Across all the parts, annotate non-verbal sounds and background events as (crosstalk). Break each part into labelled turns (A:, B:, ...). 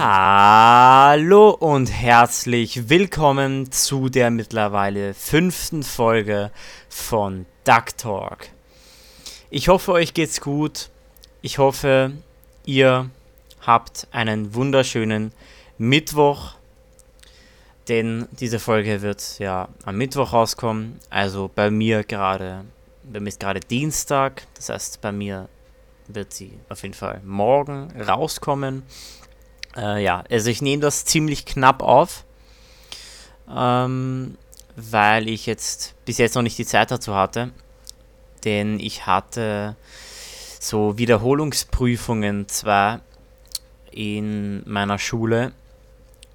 A: Hallo und herzlich willkommen zu der mittlerweile fünften Folge von Duck Talk. Ich hoffe, euch geht's gut. Ich hoffe, ihr habt einen wunderschönen Mittwoch, denn diese Folge wird ja am Mittwoch rauskommen. Also bei mir gerade, bei mir ist gerade Dienstag, das heißt bei mir wird sie auf jeden Fall morgen rauskommen. Äh, ja, also ich nehme das ziemlich knapp auf, ähm, weil ich jetzt bis jetzt noch nicht die Zeit dazu hatte. Denn ich hatte so Wiederholungsprüfungen zwar in meiner Schule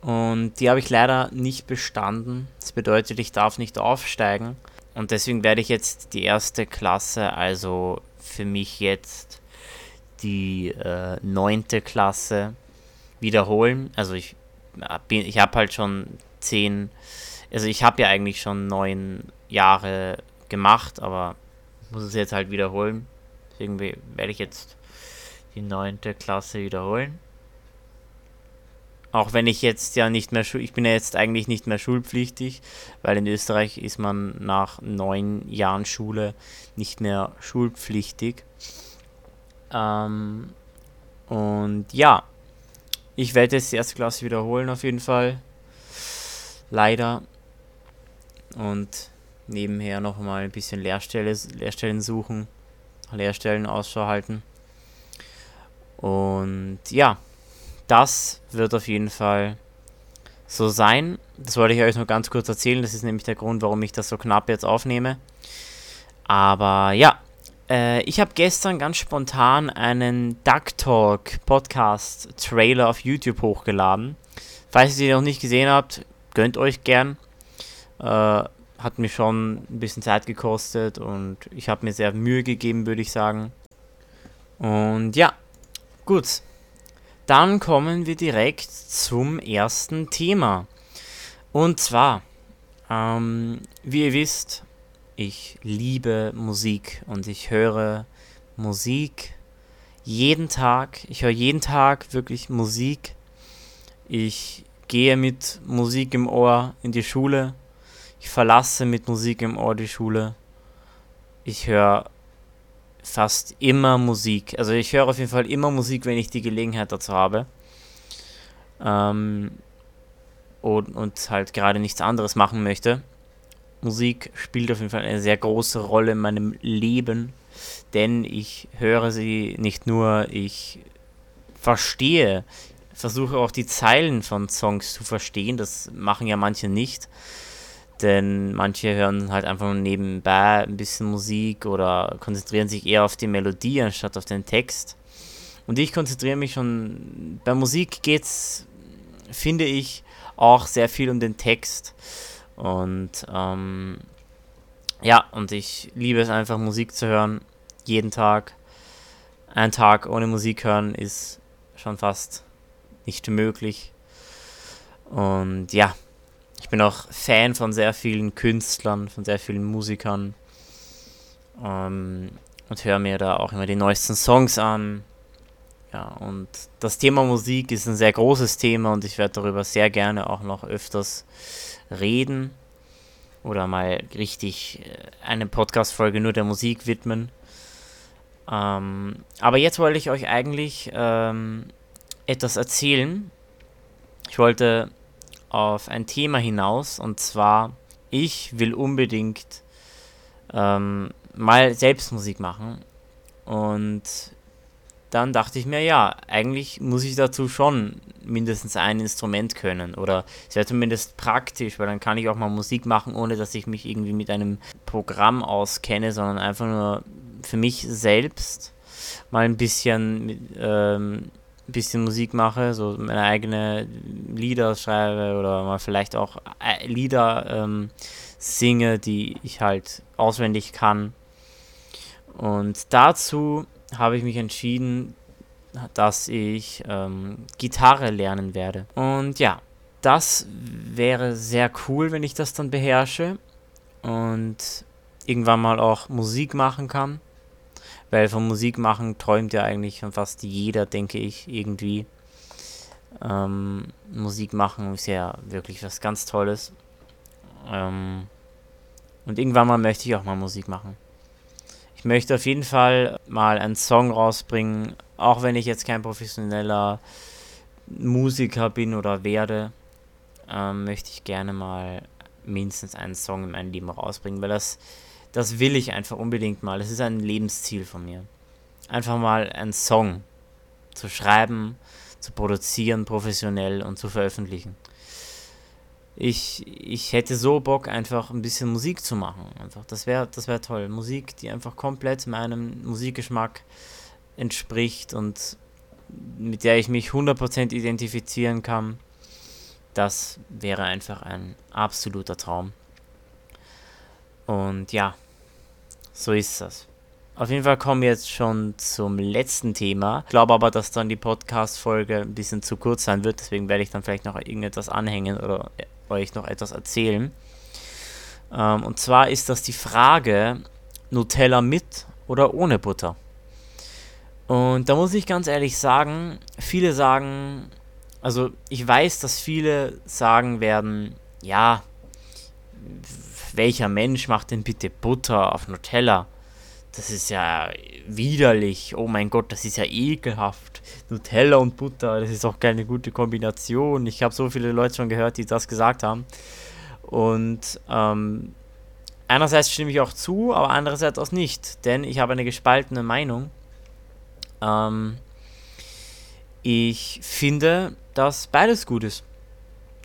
A: und die habe ich leider nicht bestanden. Das bedeutet, ich darf nicht aufsteigen. Und deswegen werde ich jetzt die erste Klasse, also für mich jetzt die äh, neunte Klasse, wiederholen. Also ich bin, ich habe halt schon zehn, also ich habe ja eigentlich schon neun Jahre gemacht, aber muss es jetzt halt wiederholen. Deswegen werde ich jetzt die neunte Klasse wiederholen. Auch wenn ich jetzt ja nicht mehr, ich bin ja jetzt eigentlich nicht mehr schulpflichtig, weil in Österreich ist man nach neun Jahren Schule nicht mehr schulpflichtig. Ähm, und ja, ich werde jetzt die erste Klasse wiederholen auf jeden Fall. Leider. Und nebenher nochmal ein bisschen Lehrstelle, Lehrstellen suchen. Lehrstellen Ausschau halten. Und ja, das wird auf jeden Fall so sein. Das wollte ich euch nur ganz kurz erzählen. Das ist nämlich der Grund, warum ich das so knapp jetzt aufnehme. Aber ja, äh, ich habe gestern ganz spontan einen Duck Talk Podcast Trailer auf YouTube hochgeladen. Falls ihr den noch nicht gesehen habt, gönnt euch gern. Äh, hat mir schon ein bisschen Zeit gekostet und ich habe mir sehr Mühe gegeben, würde ich sagen. Und ja, gut. Dann kommen wir direkt zum ersten Thema. Und zwar, ähm, wie ihr wisst, ich liebe Musik und ich höre Musik jeden Tag. Ich höre jeden Tag wirklich Musik. Ich gehe mit Musik im Ohr in die Schule. Ich verlasse mit Musik im Ohr die Schule. Ich höre fast immer Musik. Also ich höre auf jeden Fall immer Musik, wenn ich die Gelegenheit dazu habe. Ähm, und, und halt gerade nichts anderes machen möchte. Musik spielt auf jeden Fall eine sehr große Rolle in meinem Leben, denn ich höre sie nicht nur, ich verstehe, versuche auch die Zeilen von Songs zu verstehen, das machen ja manche nicht, denn manche hören halt einfach nur nebenbei ein bisschen Musik oder konzentrieren sich eher auf die Melodie anstatt auf den Text. Und ich konzentriere mich schon, bei Musik geht es, finde ich, auch sehr viel um den Text. Und ähm, ja, und ich liebe es einfach, Musik zu hören. Jeden Tag. Ein Tag ohne Musik hören ist schon fast nicht möglich. Und ja, ich bin auch Fan von sehr vielen Künstlern, von sehr vielen Musikern. Ähm, und höre mir da auch immer die neuesten Songs an. Ja, und das Thema Musik ist ein sehr großes Thema und ich werde darüber sehr gerne auch noch öfters reden oder mal richtig äh, eine Podcast-Folge nur der Musik widmen. Ähm, aber jetzt wollte ich euch eigentlich ähm, etwas erzählen. Ich wollte auf ein Thema hinaus und zwar, ich will unbedingt ähm, mal selbst Musik machen und dann dachte ich mir, ja, eigentlich muss ich dazu schon mindestens ein Instrument können. Oder es wäre zumindest praktisch, weil dann kann ich auch mal Musik machen, ohne dass ich mich irgendwie mit einem Programm auskenne, sondern einfach nur für mich selbst mal ein bisschen, ähm, bisschen Musik mache, so meine eigene Lieder schreibe oder mal vielleicht auch äh, Lieder ähm, singe, die ich halt auswendig kann. Und dazu habe ich mich entschieden, dass ich ähm, Gitarre lernen werde. Und ja, das wäre sehr cool, wenn ich das dann beherrsche und irgendwann mal auch Musik machen kann. Weil von Musik machen träumt ja eigentlich fast jeder, denke ich, irgendwie. Ähm, Musik machen ist ja wirklich was ganz Tolles. Ähm, und irgendwann mal möchte ich auch mal Musik machen. Ich möchte auf jeden Fall mal einen Song rausbringen, auch wenn ich jetzt kein professioneller Musiker bin oder werde, ähm, möchte ich gerne mal mindestens einen Song in meinem Leben rausbringen, weil das, das will ich einfach unbedingt mal. Das ist ein Lebensziel von mir. Einfach mal einen Song zu schreiben, zu produzieren, professionell und zu veröffentlichen ich, ich hätte so Bock, einfach ein bisschen Musik zu machen. Einfach. Das wäre das wär toll. Musik, die einfach komplett meinem Musikgeschmack entspricht und mit der ich mich 100% identifizieren kann. Das wäre einfach ein absoluter Traum. Und ja, so ist das. Auf jeden Fall kommen wir jetzt schon zum letzten Thema. Ich glaube aber, dass dann die Podcast-Folge ein bisschen zu kurz sein wird. Deswegen werde ich dann vielleicht noch irgendetwas anhängen oder euch noch etwas erzählen. Ähm, und zwar ist das die Frage, Nutella mit oder ohne Butter? Und da muss ich ganz ehrlich sagen, viele sagen, also ich weiß, dass viele sagen werden, ja, welcher Mensch macht denn bitte Butter auf Nutella? Das ist ja widerlich. Oh mein Gott, das ist ja ekelhaft. Nutella und Butter, das ist auch keine gute Kombination. Ich habe so viele Leute schon gehört, die das gesagt haben. Und ähm, einerseits stimme ich auch zu, aber andererseits auch nicht. Denn ich habe eine gespaltene Meinung. Ähm, ich finde, dass beides gut ist.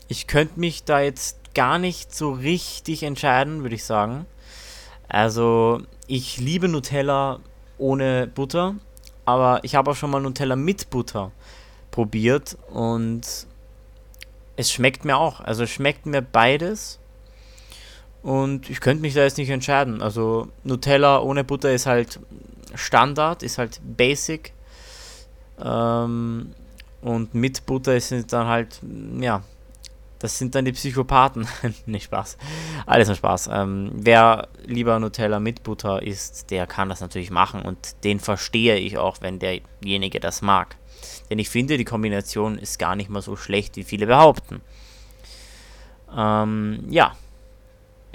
A: Ich könnte mich da jetzt gar nicht so richtig entscheiden, würde ich sagen. Also, ich liebe Nutella ohne Butter, aber ich habe auch schon mal Nutella mit Butter probiert und es schmeckt mir auch. Also es schmeckt mir beides und ich könnte mich da jetzt nicht entscheiden. Also Nutella ohne Butter ist halt Standard, ist halt Basic. Ähm, und mit Butter ist dann halt, ja, das sind dann die Psychopathen. (laughs) nicht Spaß. Alles nur Spaß. Ähm, wer lieber Nutella mit Butter isst, der kann das natürlich machen und den verstehe ich auch, wenn derjenige das mag. Denn ich finde, die Kombination ist gar nicht mal so schlecht, wie viele behaupten. Ähm, ja.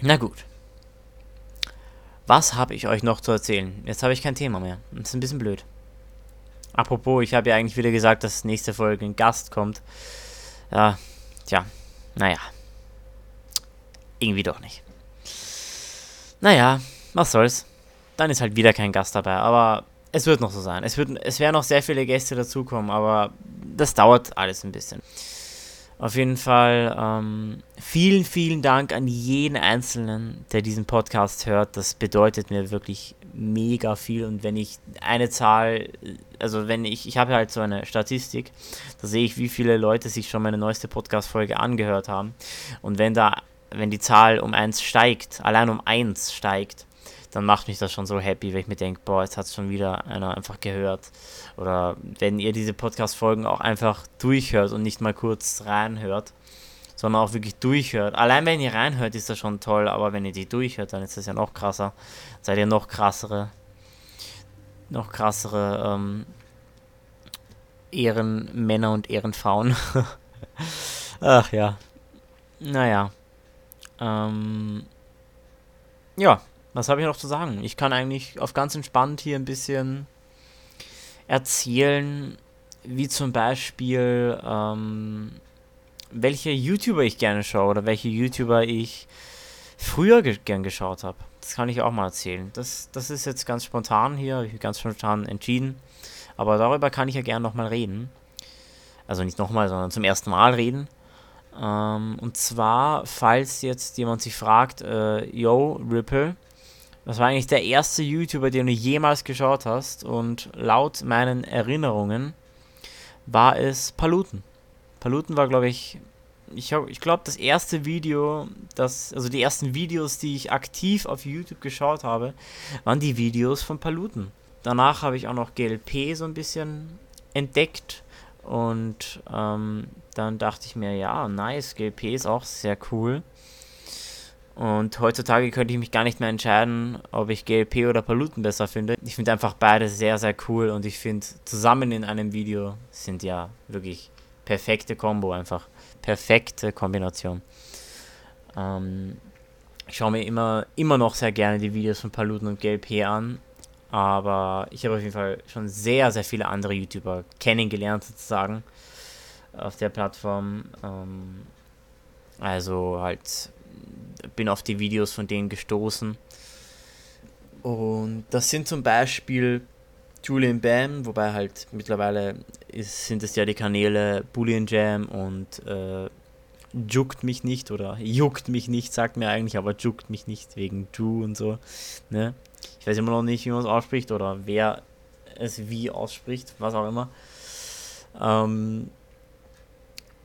A: Na gut. Was habe ich euch noch zu erzählen? Jetzt habe ich kein Thema mehr. Das ist ein bisschen blöd. Apropos, ich habe ja eigentlich wieder gesagt, dass nächste Folge ein Gast kommt. Ja, tja, naja. Irgendwie doch nicht. Naja, was soll's. Dann ist halt wieder kein Gast dabei, aber es wird noch so sein. Es, es werden noch sehr viele Gäste dazukommen, aber das dauert alles ein bisschen. Auf jeden Fall ähm, vielen, vielen Dank an jeden Einzelnen, der diesen Podcast hört. Das bedeutet mir wirklich mega viel. Und wenn ich eine Zahl, also wenn ich, ich habe halt so eine Statistik, da sehe ich, wie viele Leute sich schon meine neueste Podcast-Folge angehört haben. Und wenn da, wenn die Zahl um eins steigt, allein um eins steigt, dann macht mich das schon so happy, wenn ich mir denke, boah, jetzt hat es schon wieder einer einfach gehört. Oder wenn ihr diese Podcast-Folgen auch einfach durchhört und nicht mal kurz reinhört, sondern auch wirklich durchhört. Allein wenn ihr reinhört, ist das schon toll, aber wenn ihr die durchhört, dann ist das ja noch krasser. Seid ihr noch krassere, noch krassere ähm, Ehrenmänner und Ehrenfrauen. (laughs) Ach ja. Naja. Ähm, ja, was habe ich noch zu sagen? Ich kann eigentlich auf ganz entspannt hier ein bisschen erzählen, wie zum Beispiel, ähm, welche YouTuber ich gerne schaue oder welche YouTuber ich früher ge gern geschaut habe. Das kann ich auch mal erzählen. Das, das ist jetzt ganz spontan hier, ganz spontan entschieden. Aber darüber kann ich ja gerne nochmal reden. Also nicht nochmal, sondern zum ersten Mal reden. Ähm, und zwar, falls jetzt jemand sich fragt, äh, yo, Ripple, was war eigentlich der erste YouTuber, den du jemals geschaut hast? Und laut meinen Erinnerungen war es Paluten. Paluten war, glaube ich, ich, ich glaube, das erste Video, das, also die ersten Videos, die ich aktiv auf YouTube geschaut habe, waren die Videos von Paluten. Danach habe ich auch noch GLP so ein bisschen entdeckt und ähm, dann dachte ich mir, ja, nice, GLP ist auch sehr cool. Und heutzutage könnte ich mich gar nicht mehr entscheiden, ob ich GLP oder Paluten besser finde. Ich finde einfach beide sehr, sehr cool und ich finde zusammen in einem Video sind ja wirklich perfekte Combo einfach. Perfekte Kombination. Ähm, ich schaue mir immer, immer noch sehr gerne die Videos von Paluten und GLP an. Aber ich habe auf jeden Fall schon sehr, sehr viele andere YouTuber kennengelernt, sozusagen, auf der Plattform. Ähm, also halt, bin auf die Videos von denen gestoßen. Und das sind zum Beispiel Julian Bam, wobei halt mittlerweile ist, sind es ja die Kanäle Boolean Jam und äh, Juckt mich nicht oder juckt mich nicht, sagt mir eigentlich, aber juckt mich nicht wegen Ju und so. Ne? Ich weiß immer noch nicht, wie man es ausspricht oder wer es wie ausspricht, was auch immer. Ähm,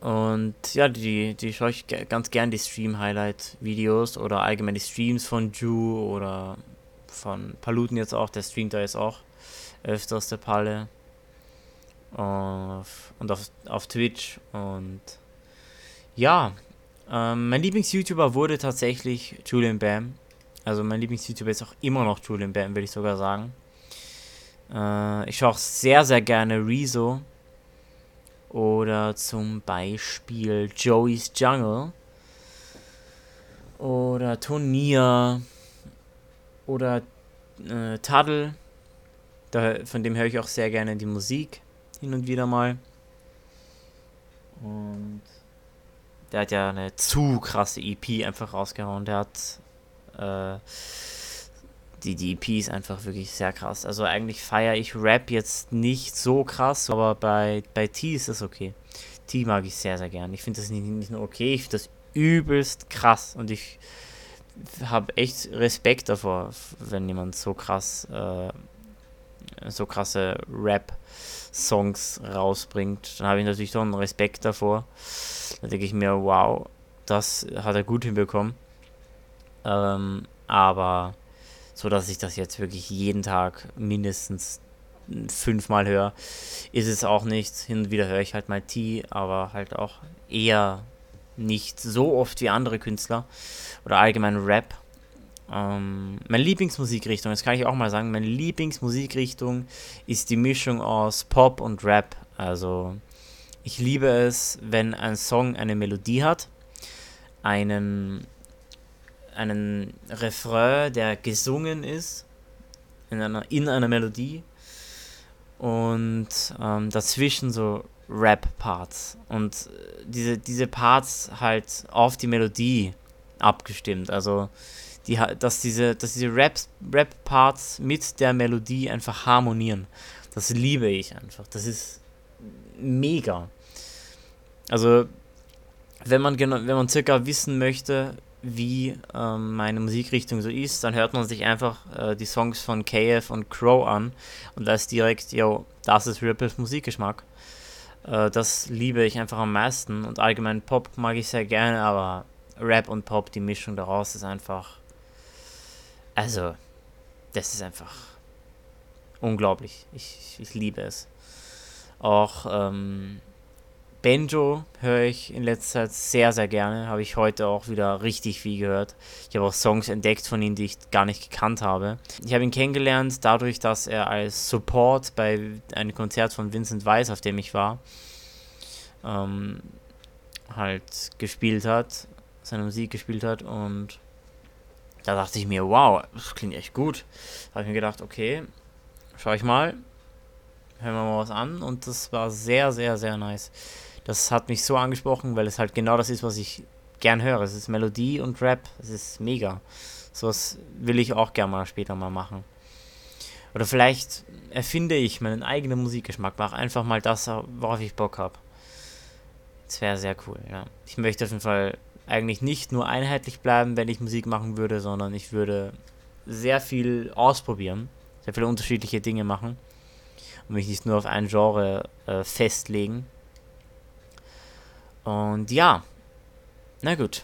A: und ja, die, die schaue ich ganz gern, die Stream-Highlight-Videos oder allgemein die Streams von Ju oder von Paluten jetzt auch, der streamt da jetzt auch öfters der Palle. Auf, und auf, auf Twitch. Und ja, ähm, mein Lieblings-YouTuber wurde tatsächlich Julian Bam. Also mein Lieblings-YouTuber ist auch immer noch Julian Bam, würde ich sogar sagen. Äh, ich schaue auch sehr, sehr gerne Rezo. Oder zum Beispiel Joey's Jungle. Oder Turnier. Oder äh, Taddle. Da, von dem höre ich auch sehr gerne die Musik hin und wieder mal. Und der hat ja eine zu krasse EP einfach rausgehauen. Der hat äh, die, die EP ist einfach wirklich sehr krass. Also eigentlich feiere ich Rap jetzt nicht so krass, aber bei, bei T ist das okay. T mag ich sehr, sehr gern. Ich finde das nicht, nicht nur okay, ich finde das übelst krass. Und ich habe echt Respekt davor, wenn jemand so krass äh, so krasse Rap-Songs rausbringt, dann habe ich natürlich schon Respekt davor. Da denke ich mir, wow, das hat er gut hinbekommen. Ähm, aber so, dass ich das jetzt wirklich jeden Tag mindestens fünfmal höre, ist es auch nicht. Hin und wieder höre ich halt mal T, aber halt auch eher nicht so oft wie andere Künstler oder allgemein Rap. Ähm, meine Lieblingsmusikrichtung, das kann ich auch mal sagen, meine Lieblingsmusikrichtung ist die Mischung aus Pop und Rap. Also ich liebe es, wenn ein Song eine Melodie hat, einen, einen Refrain, der gesungen ist in einer, in einer Melodie und ähm, dazwischen so Rap-Parts und diese, diese Parts halt auf die Melodie abgestimmt. Also die, dass diese, dass diese Rap-Parts mit der Melodie einfach harmonieren. Das liebe ich einfach. Das ist mega. Also, wenn man, wenn man circa wissen möchte, wie ähm, meine Musikrichtung so ist, dann hört man sich einfach äh, die Songs von KF und Crow an und weiß direkt, yo, das ist Ripples Musikgeschmack. Äh, das liebe ich einfach am meisten und allgemein Pop mag ich sehr gerne, aber Rap und Pop, die Mischung daraus ist einfach also, das ist einfach unglaublich. Ich, ich liebe es. Auch ähm, Benjo höre ich in letzter Zeit sehr, sehr gerne. Habe ich heute auch wieder richtig viel gehört. Ich habe auch Songs entdeckt von ihm, die ich gar nicht gekannt habe. Ich habe ihn kennengelernt dadurch, dass er als Support bei einem Konzert von Vincent Weiss, auf dem ich war, ähm, halt gespielt hat, seine Musik gespielt hat und da dachte ich mir, wow, das klingt echt gut. Da habe ich mir gedacht, okay, schau ich mal, hören wir mal was an und das war sehr, sehr, sehr nice. Das hat mich so angesprochen, weil es halt genau das ist, was ich gern höre. Es ist Melodie und Rap, es ist mega. Sowas will ich auch gerne mal später mal machen. Oder vielleicht erfinde ich meinen eigenen Musikgeschmack, mache einfach mal das, worauf ich Bock habe. Das wäre sehr cool, ja. Ich möchte auf jeden Fall eigentlich nicht nur einheitlich bleiben, wenn ich Musik machen würde, sondern ich würde sehr viel ausprobieren, sehr viele unterschiedliche Dinge machen und mich nicht nur auf ein Genre äh, festlegen. Und ja, na gut.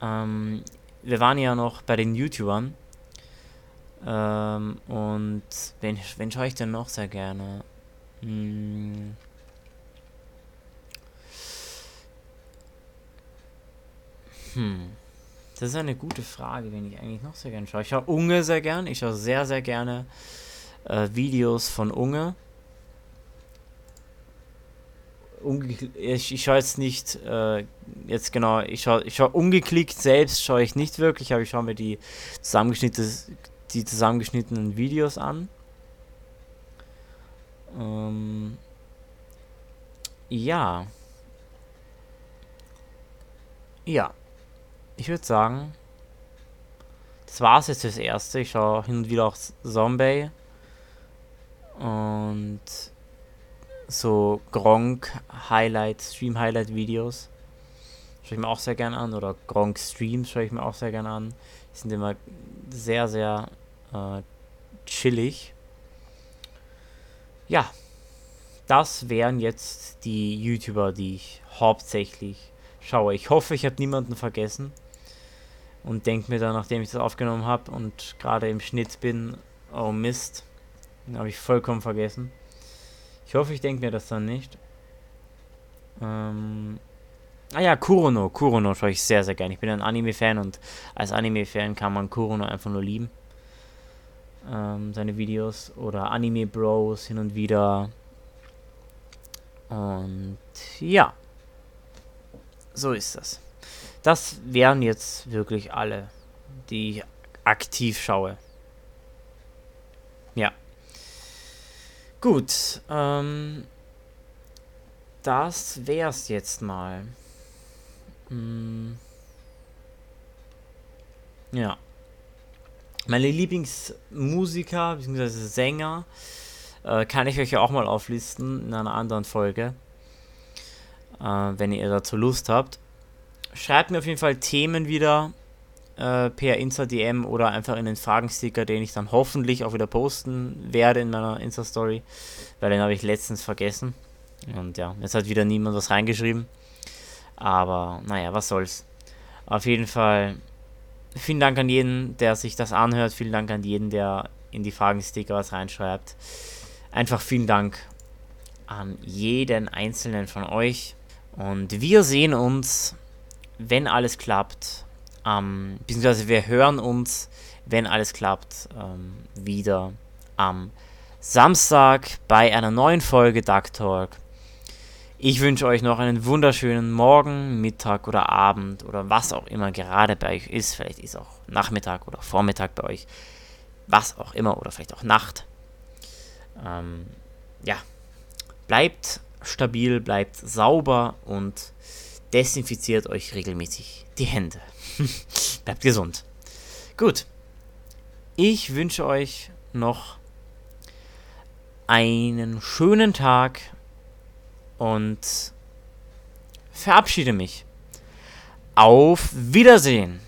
A: Ähm, wir waren ja noch bei den YouTubern. Ähm, und wen, wen schaue ich denn noch sehr gerne? Hm. Hm. Das ist eine gute Frage, wen ich eigentlich noch sehr gerne schaue. Ich schaue Unge sehr gern. Ich schaue sehr, sehr gerne äh, Videos von Unge. ich, ich schaue jetzt nicht, äh, jetzt genau, ich schaue ich schau ungeklickt selbst, schaue ich nicht wirklich, aber ich schaue mir die, zusammengeschnittene, die zusammengeschnittenen Videos an. Ähm, ja. Ja. Ich würde sagen, das war es jetzt fürs Erste. Ich schaue hin und wieder auch Zombie. Und so Gronk Highlight, Stream Highlight Videos. Schaue ich mir auch sehr gerne an. Oder Gronk Streams schaue ich mir auch sehr gerne an. Die sind immer sehr, sehr äh, chillig. Ja, das wären jetzt die YouTuber, die ich hauptsächlich schaue. Ich hoffe, ich habe niemanden vergessen und denke mir dann, nachdem ich das aufgenommen habe und gerade im Schnitt bin, oh Mist, den habe ich vollkommen vergessen. Ich hoffe, ich denke mir das dann nicht. Ähm, ah ja, Kurono. Kurono schaue ich sehr, sehr gerne. Ich bin ein Anime-Fan und als Anime-Fan kann man Kurono einfach nur lieben. Ähm, seine Videos oder Anime Bros hin und wieder. Und ja, so ist das. Das wären jetzt wirklich alle, die ich aktiv schaue. Ja. Gut, ähm, das wär's jetzt mal. Hm. Ja. Meine Lieblingsmusiker bzw. Sänger äh, kann ich euch ja auch mal auflisten in einer anderen Folge, äh, wenn ihr dazu Lust habt. Schreibt mir auf jeden Fall Themen wieder äh, per Insta-DM oder einfach in den Fragensticker, den ich dann hoffentlich auch wieder posten werde in meiner Insta-Story, weil den habe ich letztens vergessen. Und ja, jetzt hat wieder niemand was reingeschrieben. Aber naja, was soll's. Auf jeden Fall vielen Dank an jeden, der sich das anhört. Vielen Dank an jeden, der in die Fragensticker was reinschreibt. Einfach vielen Dank an jeden einzelnen von euch. Und wir sehen uns, wenn alles klappt, ähm, beziehungsweise wir hören uns, wenn alles klappt, ähm, wieder am Samstag bei einer neuen Folge Duck Talk. Ich wünsche euch noch einen wunderschönen Morgen, Mittag oder Abend oder was auch immer gerade bei euch ist. Vielleicht ist auch Nachmittag oder Vormittag bei euch. Was auch immer oder vielleicht auch Nacht. Ähm, ja, bleibt stabil, bleibt sauber und desinfiziert euch regelmäßig die Hände. (laughs) Bleibt gesund. Gut. Ich wünsche euch noch einen schönen Tag und verabschiede mich. Auf Wiedersehen.